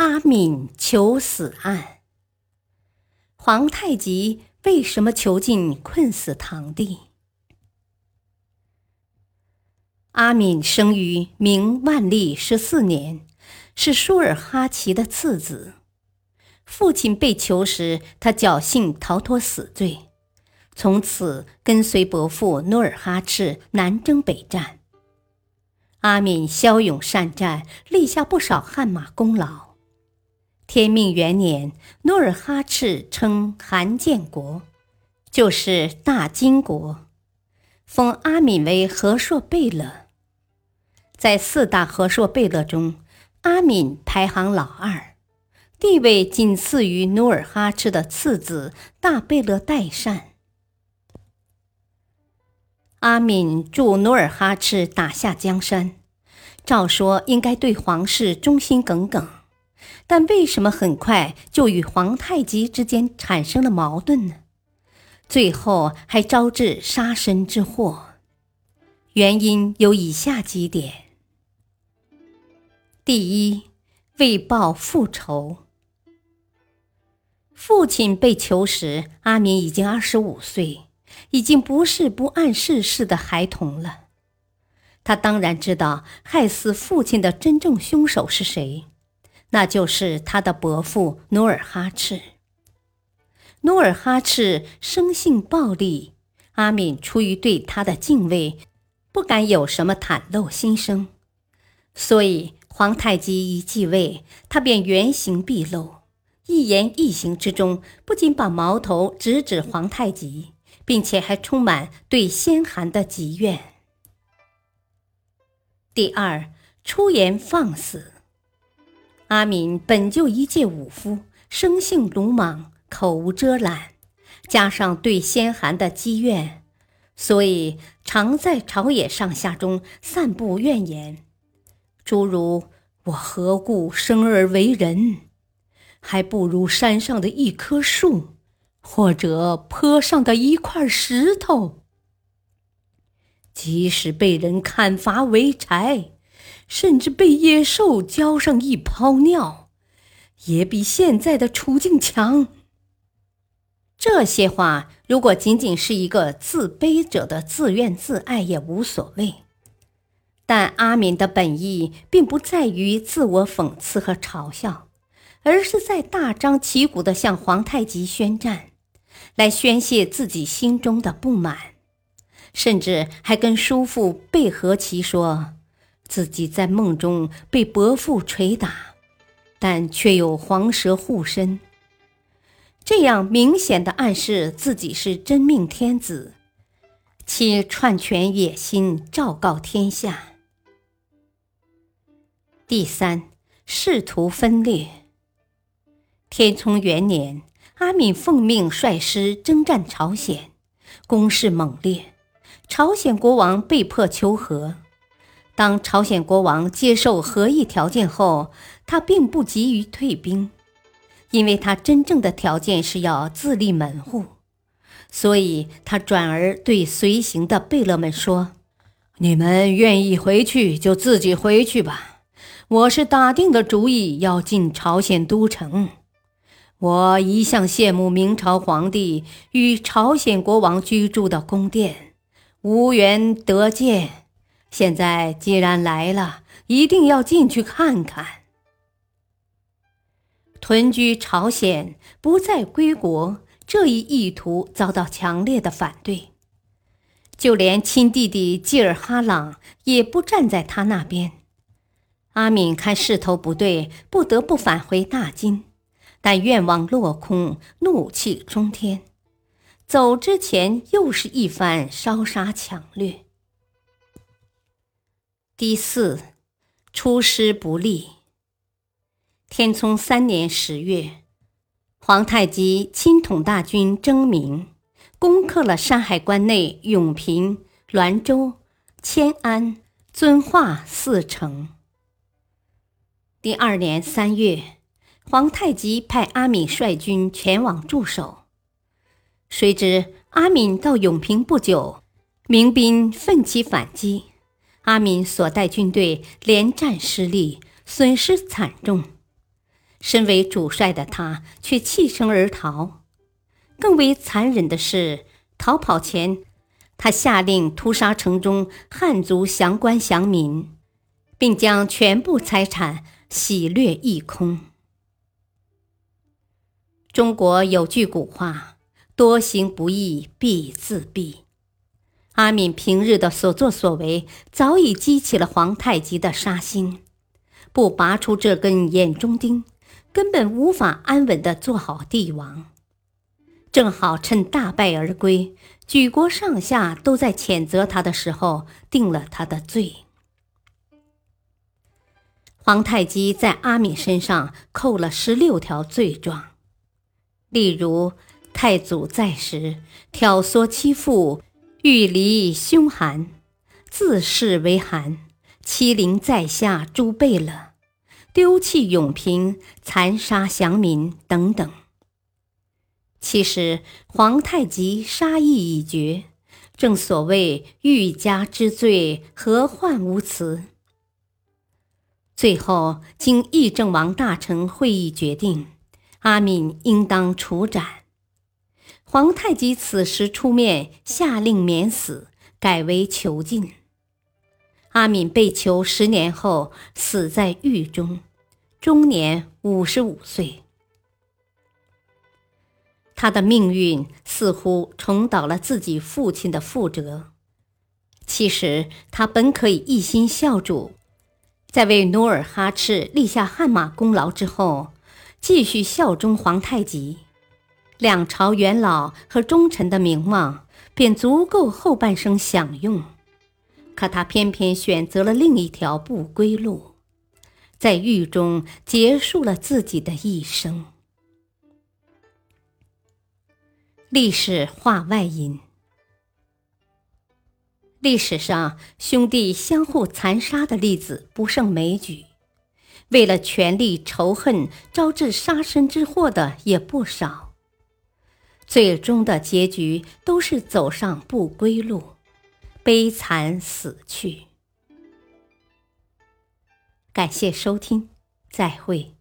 阿敏求死案。皇太极为什么囚禁困死堂弟？阿敏生于明万历十四年，是舒尔哈齐的次子。父亲被囚时，他侥幸逃脱死罪，从此跟随伯父努尔哈赤南征北战。阿敏骁勇善战，立下不少汗马功劳。天命元年，努尔哈赤称韩建国，就是大金国，封阿敏为和硕贝勒。在四大和硕贝勒中，阿敏排行老二，地位仅次于努尔哈赤的次子大贝勒代善。阿敏助努尔哈赤打下江山，照说应该对皇室忠心耿耿。但为什么很快就与皇太极之间产生了矛盾呢？最后还招致杀身之祸，原因有以下几点：第一，为报复仇。父亲被囚时，阿敏已经二十五岁，已经不是不谙世事的孩童了。他当然知道害死父亲的真正凶手是谁。那就是他的伯父努尔哈赤。努尔哈赤生性暴戾，阿敏出于对他的敬畏，不敢有什么袒露心声，所以皇太极一继位，他便原形毕露，一言一行之中不仅把矛头直指皇太极，并且还充满对先汗的积怨。第二，出言放肆。阿敏本就一介武夫，生性鲁莽，口无遮拦，加上对先寒的积怨，所以常在朝野上下中散布怨言，诸如“我何故生而为人，还不如山上的一棵树，或者坡上的一块石头。即使被人砍伐为柴。”甚至被野兽浇上一泡尿，也比现在的处境强。这些话如果仅仅是一个自卑者的自怨自艾也无所谓，但阿敏的本意并不在于自我讽刺和嘲笑，而是在大张旗鼓地向皇太极宣战，来宣泄自己心中的不满，甚至还跟叔父贝和奇说。自己在梦中被伯父捶打，但却有黄蛇护身，这样明显的暗示自己是真命天子，其篡权野心昭告天下。第三，仕途分裂。天聪元年，阿敏奉命率师征战朝鲜，攻势猛烈，朝鲜国王被迫求和。当朝鲜国王接受和议条件后，他并不急于退兵，因为他真正的条件是要自立门户，所以他转而对随行的贝勒们说：“你们愿意回去就自己回去吧，我是打定的主意要进朝鲜都城。我一向羡慕明朝皇帝与朝鲜国王居住的宫殿，无缘得见。”现在既然来了，一定要进去看看。屯居朝鲜，不再归国，这一意图遭到强烈的反对，就连亲弟弟济尔哈朗也不站在他那边。阿敏看势头不对，不得不返回大金，但愿望落空，怒气冲天，走之前又是一番烧杀抢掠。第四，出师不利。天聪三年十月，皇太极亲统大军征明，攻克了山海关内永平、滦州、迁安、遵化四城。第二年三月，皇太极派阿敏率军前往驻守。谁知阿敏到永平不久，民兵奋起反击，阿敏所带军队连战失利，损失惨重。身为主帅的他却弃城而逃。更为残忍的是，逃跑前，他下令屠杀城中汉族降官降民，并将全部财产洗掠一空。中国有句古话。多行不义必自毙。阿敏平日的所作所为，早已激起了皇太极的杀心。不拔出这根眼中钉，根本无法安稳的做好帝王。正好趁大败而归，举国上下都在谴责他的时候，定了他的罪。皇太极在阿敏身上扣了十六条罪状，例如。太祖在时，挑唆欺父，欲离凶寒，自恃为寒，欺凌在下诸贝勒，丢弃永平，残杀降民等等。其实皇太极杀意已决，正所谓欲加之罪，何患无辞？最后经议政王大臣会议决定，阿敏应当处斩。皇太极此时出面下令免死，改为囚禁。阿敏被囚十年后死在狱中，终年五十五岁。他的命运似乎重蹈了自己父亲的覆辙。其实他本可以一心效主，在为努尔哈赤立下汗马功劳之后，继续效忠皇太极。两朝元老和忠臣的名望便足够后半生享用，可他偏偏选择了另一条不归路，在狱中结束了自己的一生。历史话外音：历史上兄弟相互残杀的例子不胜枚举，为了权力仇恨招致杀身之祸的也不少。最终的结局都是走上不归路，悲惨死去。感谢收听，再会。